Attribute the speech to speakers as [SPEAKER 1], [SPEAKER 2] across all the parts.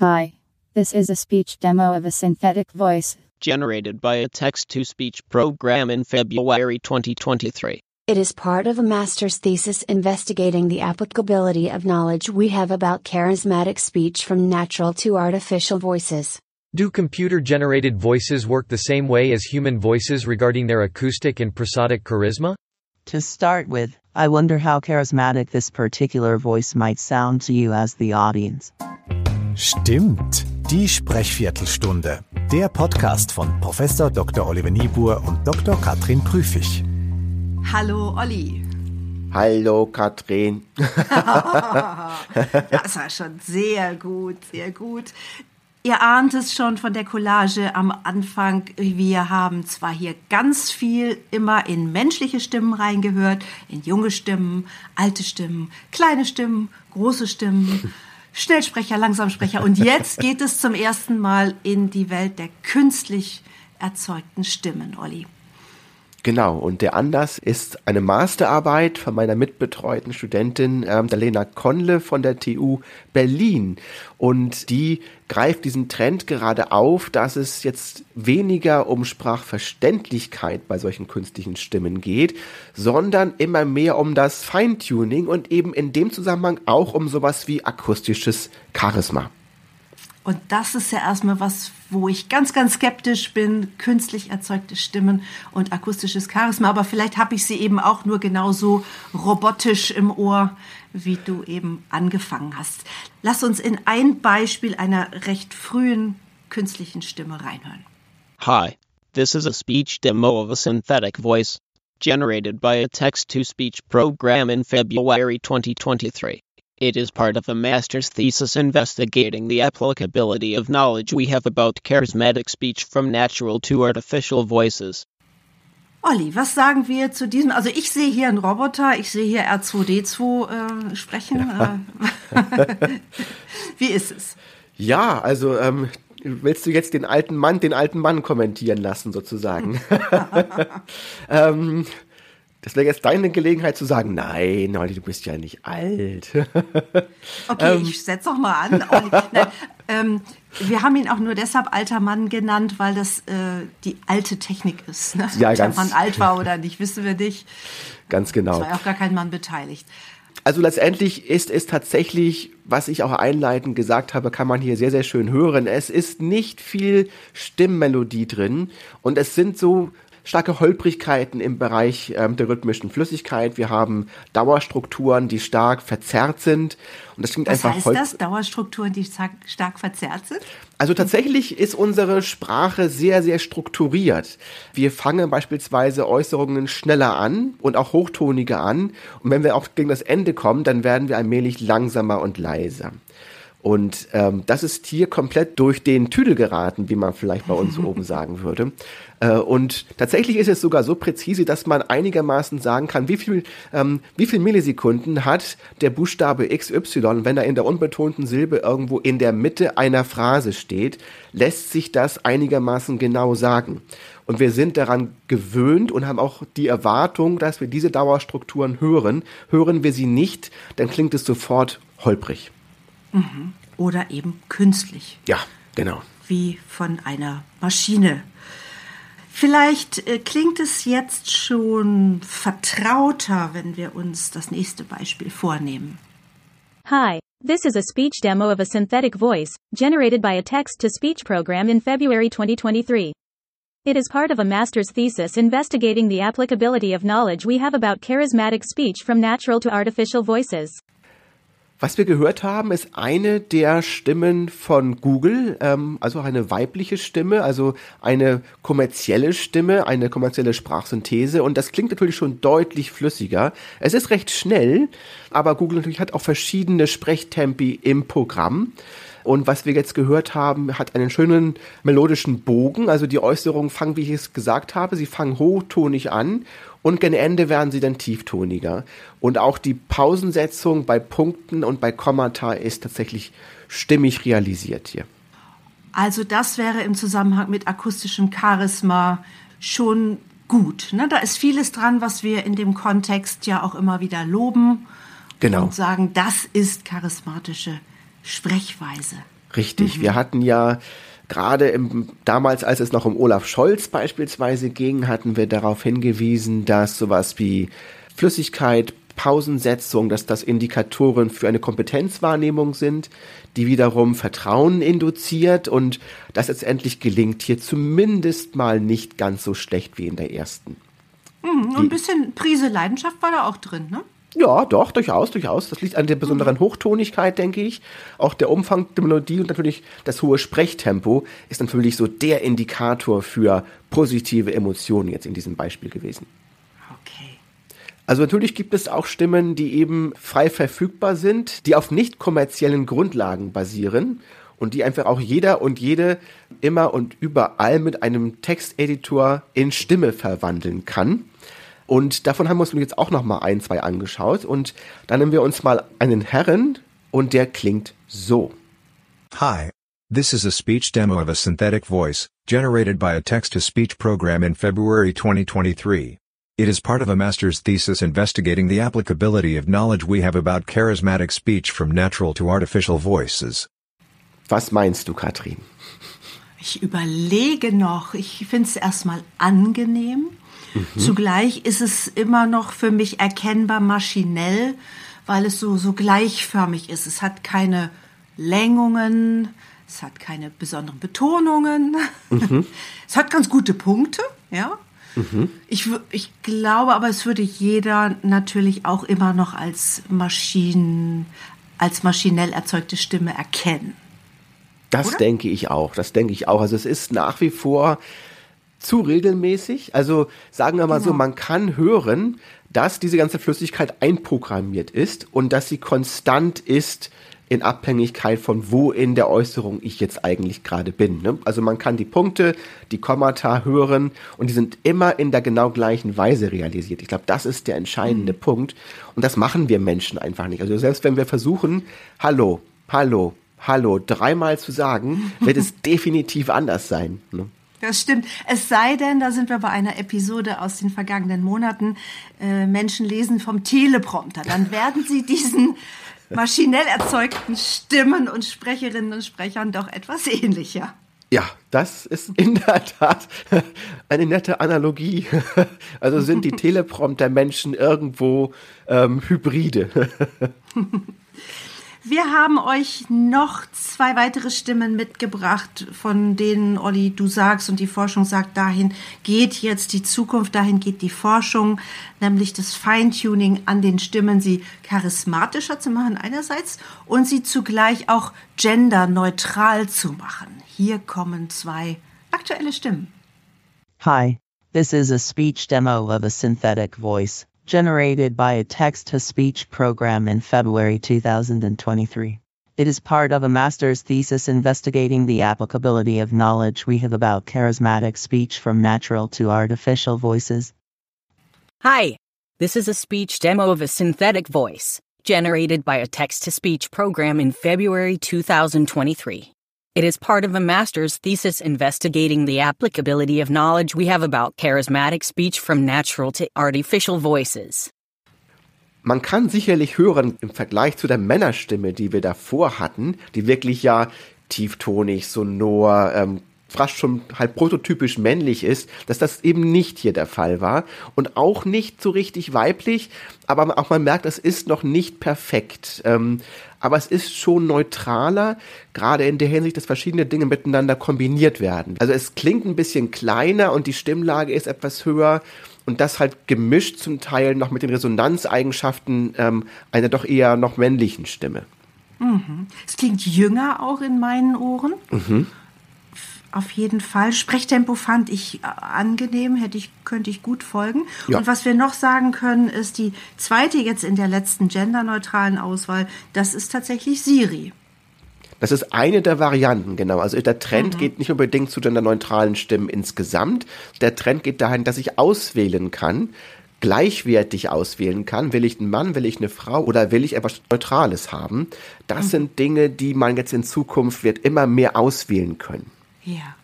[SPEAKER 1] Hi. This is a speech demo of a synthetic voice.
[SPEAKER 2] generated by a text to speech program in February 2023.
[SPEAKER 3] It is part of a master's thesis investigating the applicability of knowledge we have about charismatic speech from natural to artificial voices.
[SPEAKER 4] Do computer generated voices work the same way as human voices regarding their acoustic and prosodic charisma?
[SPEAKER 5] To start with, I wonder how charismatic this particular voice might sound to you as the audience.
[SPEAKER 6] Stimmt, die Sprechviertelstunde. Der Podcast von Professor Dr. Oliver Niebuhr und Dr. Katrin Prüfig.
[SPEAKER 7] Hallo Olli.
[SPEAKER 8] Hallo Katrin.
[SPEAKER 7] Das war schon sehr gut, sehr gut. Ihr ahnt es schon von der Collage am Anfang. Wir haben zwar hier ganz viel immer in menschliche Stimmen reingehört, in junge Stimmen, alte Stimmen, kleine Stimmen, große Stimmen, Schnellsprecher, Langsamsprecher. Und jetzt geht es zum ersten Mal in die Welt der künstlich erzeugten Stimmen, Olli.
[SPEAKER 8] Genau, und der Anlass ist eine Masterarbeit von meiner mitbetreuten Studentin ähm, der Lena Konle von der TU Berlin. Und die greift diesen Trend gerade auf, dass es jetzt weniger um Sprachverständlichkeit bei solchen künstlichen Stimmen geht, sondern immer mehr um das Feintuning und eben in dem Zusammenhang auch um sowas wie akustisches Charisma.
[SPEAKER 7] Und das ist ja erstmal was, wo ich ganz, ganz skeptisch bin. Künstlich erzeugte Stimmen und akustisches Charisma. Aber vielleicht habe ich sie eben auch nur genauso robotisch im Ohr, wie du eben angefangen hast. Lass uns in ein Beispiel einer recht frühen künstlichen Stimme reinhören.
[SPEAKER 2] Hi. This is a speech demo of a synthetic voice generated by a text to speech program in February 2023. It is part of a master's thesis investigating the applicability of knowledge we have about charismatic speech from natural to artificial voices.
[SPEAKER 7] Olli, was sagen wir zu diesem? Also ich sehe hier einen Roboter, ich sehe hier R2D2 äh, sprechen. Äh, wie ist es?
[SPEAKER 8] Ja, also ähm, willst du jetzt den alten Mann, den alten Mann kommentieren lassen sozusagen? ähm, das wäre jetzt deine Gelegenheit zu sagen, nein, Olli, du bist ja nicht alt.
[SPEAKER 7] okay, ähm, ich setz doch mal an. Olli. Nein, ähm, wir haben ihn auch nur deshalb alter Mann genannt, weil das äh, die alte Technik ist. Ne?
[SPEAKER 8] Ja,
[SPEAKER 7] Ob
[SPEAKER 8] ganz.
[SPEAKER 7] der Mann alt war oder nicht, wissen wir nicht.
[SPEAKER 8] Ganz genau.
[SPEAKER 7] Es war ja auch gar kein Mann beteiligt.
[SPEAKER 8] Also letztendlich ist es tatsächlich, was ich auch einleitend gesagt habe, kann man hier sehr, sehr schön hören. Es ist nicht viel Stimmmelodie drin und es sind so starke Holprigkeiten im Bereich ähm, der rhythmischen Flüssigkeit. Wir haben Dauerstrukturen, die stark verzerrt sind. Und das klingt
[SPEAKER 7] Was
[SPEAKER 8] einfach
[SPEAKER 7] heißt das? Dauerstrukturen, die stark, stark verzerrt sind?
[SPEAKER 8] Also tatsächlich ist unsere Sprache sehr, sehr strukturiert. Wir fangen beispielsweise Äußerungen schneller an und auch hochtoniger an. Und wenn wir auch gegen das Ende kommen, dann werden wir allmählich langsamer und leiser. Und ähm, das ist hier komplett durch den Tüdel geraten, wie man vielleicht bei uns oben sagen würde. Äh, und tatsächlich ist es sogar so präzise, dass man einigermaßen sagen kann, wie viel, ähm, wie viel Millisekunden hat der Buchstabe XY, wenn er in der unbetonten Silbe irgendwo in der Mitte einer Phrase steht, lässt sich das einigermaßen genau sagen. Und wir sind daran gewöhnt und haben auch die Erwartung, dass wir diese Dauerstrukturen hören. Hören wir sie nicht, dann klingt es sofort holprig.
[SPEAKER 7] Oder eben künstlich,
[SPEAKER 8] Ja, genau.
[SPEAKER 7] wie von einer Maschine. Vielleicht äh, klingt es jetzt schon vertrauter, wenn wir uns das nächste Beispiel vornehmen.
[SPEAKER 9] Hi, this is a speech demo of a synthetic voice, generated by a text to speech program in February 2023. It is part of a master's thesis investigating the applicability of knowledge we have about charismatic speech from natural to artificial voices.
[SPEAKER 8] Was wir gehört haben, ist eine der Stimmen von Google, ähm, also eine weibliche Stimme, also eine kommerzielle Stimme, eine kommerzielle Sprachsynthese und das klingt natürlich schon deutlich flüssiger. Es ist recht schnell, aber Google natürlich hat auch verschiedene Sprechtempi im Programm. Und was wir jetzt gehört haben, hat einen schönen melodischen Bogen. Also die Äußerungen fangen, wie ich es gesagt habe, sie fangen hochtonig an und gegen Ende werden sie dann tieftoniger. Und auch die Pausensetzung bei Punkten und bei Kommata ist tatsächlich stimmig realisiert hier.
[SPEAKER 7] Also das wäre im Zusammenhang mit akustischem Charisma schon gut. Ne? Da ist vieles dran, was wir in dem Kontext ja auch immer wieder loben
[SPEAKER 8] Genau.
[SPEAKER 7] und sagen, das ist charismatische Sprechweise.
[SPEAKER 8] Richtig. Mhm. Wir hatten ja gerade im, damals, als es noch um Olaf Scholz beispielsweise ging, hatten wir darauf hingewiesen, dass sowas wie Flüssigkeit, Pausensetzung, dass das Indikatoren für eine Kompetenzwahrnehmung sind, die wiederum Vertrauen induziert und das jetzt endlich gelingt hier zumindest mal nicht ganz so schlecht wie in der ersten.
[SPEAKER 7] Mhm, und ein bisschen Prise Leidenschaft war da auch drin, ne?
[SPEAKER 8] Ja, doch, durchaus, durchaus. Das liegt an der besonderen Hochtonigkeit, denke ich. Auch der Umfang der Melodie und natürlich das hohe Sprechtempo ist natürlich so der Indikator für positive Emotionen jetzt in diesem Beispiel gewesen.
[SPEAKER 7] Okay.
[SPEAKER 8] Also natürlich gibt es auch Stimmen, die eben frei verfügbar sind, die auf nicht kommerziellen Grundlagen basieren und die einfach auch jeder und jede immer und überall mit einem Texteditor in Stimme verwandeln kann. Und davon haben wir uns jetzt auch noch mal ein, zwei angeschaut. Und dann nehmen wir uns mal einen Herren und der klingt so.
[SPEAKER 10] Hi. This is a speech demo of a synthetic voice, generated by a text-to-speech program in February 2023. It is part of a master's thesis investigating the applicability of knowledge we have about charismatic speech from natural to artificial voices.
[SPEAKER 8] Was meinst du, Katrin?
[SPEAKER 7] Ich überlege noch. Ich finde es erstmal angenehm. Mhm. Zugleich ist es immer noch für mich erkennbar maschinell, weil es so, so gleichförmig ist. Es hat keine Längungen, es hat keine besonderen Betonungen. Mhm. Es hat ganz gute Punkte, ja. Mhm. Ich, ich glaube aber, es würde jeder natürlich auch immer noch als Maschinen, als maschinell erzeugte Stimme erkennen.
[SPEAKER 8] Das Oder? denke ich auch. Das denke ich auch. Also es ist nach wie vor zu regelmäßig. Also sagen wir mal genau. so, man kann hören, dass diese ganze Flüssigkeit einprogrammiert ist und dass sie konstant ist in Abhängigkeit von wo in der Äußerung ich jetzt eigentlich gerade bin. Ne? Also man kann die Punkte, die Kommata hören und die sind immer in der genau gleichen Weise realisiert. Ich glaube, das ist der entscheidende mhm. Punkt und das machen wir Menschen einfach nicht. Also selbst wenn wir versuchen, hallo, hallo, hallo dreimal zu sagen, wird es definitiv anders sein. Ne?
[SPEAKER 7] Das stimmt. Es sei denn, da sind wir bei einer Episode aus den vergangenen Monaten, äh, Menschen lesen vom Teleprompter. Dann werden sie diesen maschinell erzeugten Stimmen und Sprecherinnen und Sprechern doch etwas ähnlicher.
[SPEAKER 8] Ja, das ist in der Tat eine nette Analogie. Also sind die Teleprompter-Menschen irgendwo ähm, Hybride.
[SPEAKER 7] Wir haben euch noch zwei weitere Stimmen mitgebracht, von denen, Olli, du sagst und die Forschung sagt, dahin geht jetzt die Zukunft, dahin geht die Forschung, nämlich das Feintuning an den Stimmen, sie charismatischer zu machen einerseits und sie zugleich auch genderneutral zu machen. Hier kommen zwei aktuelle Stimmen.
[SPEAKER 5] Hi, this is a speech demo of a synthetic voice. Generated by a text-to-speech program in February 2023. It is part of a master's thesis investigating the applicability of knowledge we have about charismatic speech from natural to artificial voices.
[SPEAKER 11] Hi, this is a speech demo of a synthetic voice, generated by a text-to-speech program in February 2023. It is part of a master's thesis investigating the applicability of knowledge we have about charismatic speech from natural to artificial voices.
[SPEAKER 8] Man kann sicherlich hören, im Vergleich zu der Männerstimme, die wir davor hatten, die wirklich ja tieftonig, sonor, ähm, fast schon halt prototypisch männlich ist, dass das eben nicht hier der Fall war und auch nicht so richtig weiblich, aber auch man merkt, es ist noch nicht perfekt. Ähm, aber es ist schon neutraler, gerade in der Hinsicht, dass verschiedene Dinge miteinander kombiniert werden. Also es klingt ein bisschen kleiner und die Stimmlage ist etwas höher und das halt gemischt zum Teil noch mit den Resonanzeigenschaften ähm, einer doch eher noch männlichen Stimme.
[SPEAKER 7] Mhm. Es klingt jünger auch in meinen Ohren. Mhm auf jeden Fall. Sprechtempo fand ich äh, angenehm, hätte ich, könnte ich gut folgen. Ja. Und was wir noch sagen können, ist die zweite jetzt in der letzten genderneutralen Auswahl, das ist tatsächlich Siri.
[SPEAKER 8] Das ist eine der Varianten, genau. Also der Trend mhm. geht nicht unbedingt zu genderneutralen Stimmen insgesamt. Der Trend geht dahin, dass ich auswählen kann, gleichwertig auswählen kann. Will ich einen Mann, will ich eine Frau oder will ich etwas Neutrales haben? Das mhm. sind Dinge, die man jetzt in Zukunft wird immer mehr auswählen können.
[SPEAKER 7] Ja.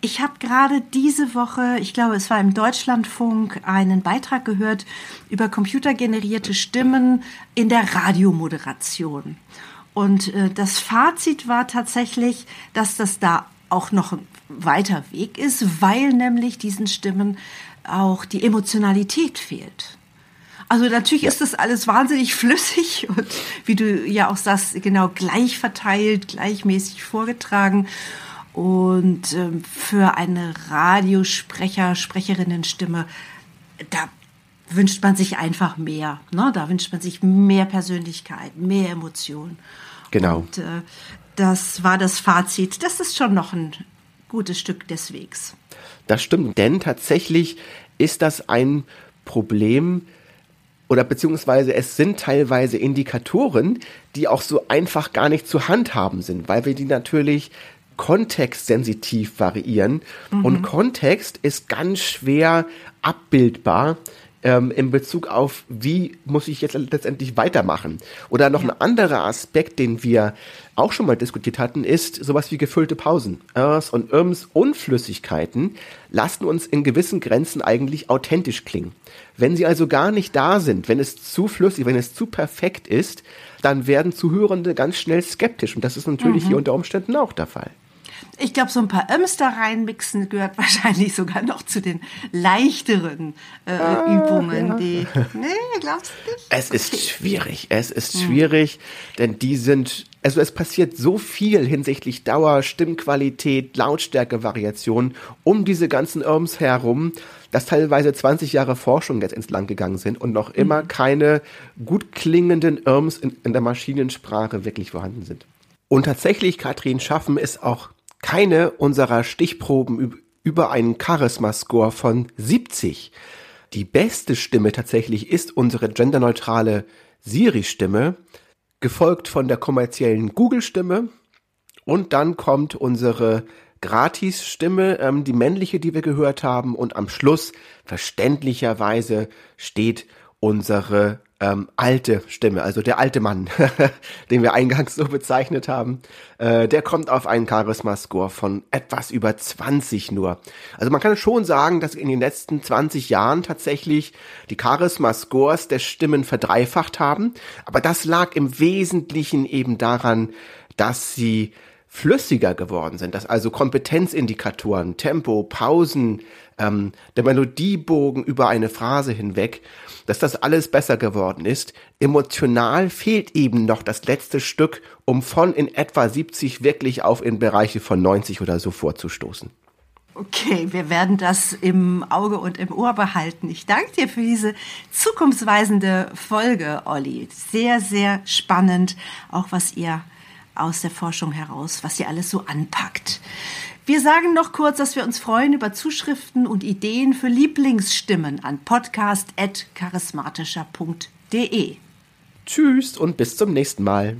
[SPEAKER 7] Ich habe gerade diese Woche, ich glaube, es war im Deutschlandfunk, einen Beitrag gehört über computergenerierte Stimmen in der Radiomoderation. Und äh, das Fazit war tatsächlich, dass das da auch noch ein weiter Weg ist, weil nämlich diesen Stimmen auch die Emotionalität fehlt. Also natürlich ja. ist das alles wahnsinnig flüssig und wie du ja auch sagst, genau gleich verteilt, gleichmäßig vorgetragen. Und ähm, für eine Radiosprecher, Sprecherinnenstimme, da wünscht man sich einfach mehr. Ne? Da wünscht man sich mehr Persönlichkeit, mehr Emotion.
[SPEAKER 8] Genau.
[SPEAKER 7] Und äh, das war das Fazit. Das ist schon noch ein gutes Stück des Wegs.
[SPEAKER 8] Das stimmt, denn tatsächlich ist das ein Problem, oder beziehungsweise es sind teilweise Indikatoren, die auch so einfach gar nicht zu handhaben sind, weil wir die natürlich kontextsensitiv variieren. Mhm. Und Kontext ist ganz schwer abbildbar ähm, in Bezug auf, wie muss ich jetzt letztendlich weitermachen. Oder noch ja. ein anderer Aspekt, den wir auch schon mal diskutiert hatten, ist sowas wie gefüllte Pausen. Ers und Irms Unflüssigkeiten lassen uns in gewissen Grenzen eigentlich authentisch klingen. Wenn sie also gar nicht da sind, wenn es zu flüssig, wenn es zu perfekt ist, dann werden Zuhörende ganz schnell skeptisch. Und das ist natürlich mhm. hier unter Umständen auch der Fall.
[SPEAKER 7] Ich glaube, so ein paar Öms da reinmixen gehört wahrscheinlich sogar noch zu den leichteren äh, ah, Übungen. Ja. Die, nee,
[SPEAKER 8] glaubst du nicht? Es okay. ist schwierig. Es ist hm. schwierig, denn die sind, also es passiert so viel hinsichtlich Dauer, Stimmqualität, Lautstärke-Variation um diese ganzen Irms herum, dass teilweise 20 Jahre Forschung jetzt ins Land gegangen sind und noch immer mhm. keine gut klingenden Irms in, in der Maschinensprache wirklich vorhanden sind. Und tatsächlich, Katrin, schaffen es auch keine unserer Stichproben über einen Charisma-Score von 70. Die beste Stimme tatsächlich ist unsere genderneutrale Siri-Stimme, gefolgt von der kommerziellen Google-Stimme und dann kommt unsere Gratis-Stimme, ähm, die männliche, die wir gehört haben und am Schluss verständlicherweise steht unsere ähm, alte Stimme, also der alte Mann, den wir eingangs so bezeichnet haben, äh, der kommt auf einen Charisma-Score von etwas über 20 nur. Also man kann schon sagen, dass in den letzten 20 Jahren tatsächlich die Charisma-Scores der Stimmen verdreifacht haben, aber das lag im Wesentlichen eben daran, dass sie flüssiger geworden sind, dass also Kompetenzindikatoren, Tempo, Pausen, ähm, der Melodiebogen über eine Phrase hinweg, dass das alles besser geworden ist. Emotional fehlt eben noch das letzte Stück, um von in etwa 70 wirklich auf in Bereiche von 90 oder so vorzustoßen.
[SPEAKER 7] Okay, wir werden das im Auge und im Ohr behalten. Ich danke dir für diese zukunftsweisende Folge, Olli. Sehr, sehr spannend, auch was ihr aus der Forschung heraus, was ihr alles so anpackt. Wir sagen noch kurz, dass wir uns freuen über Zuschriften und Ideen für Lieblingsstimmen an podcast.charismatischer.de.
[SPEAKER 8] Tschüss und bis zum nächsten Mal.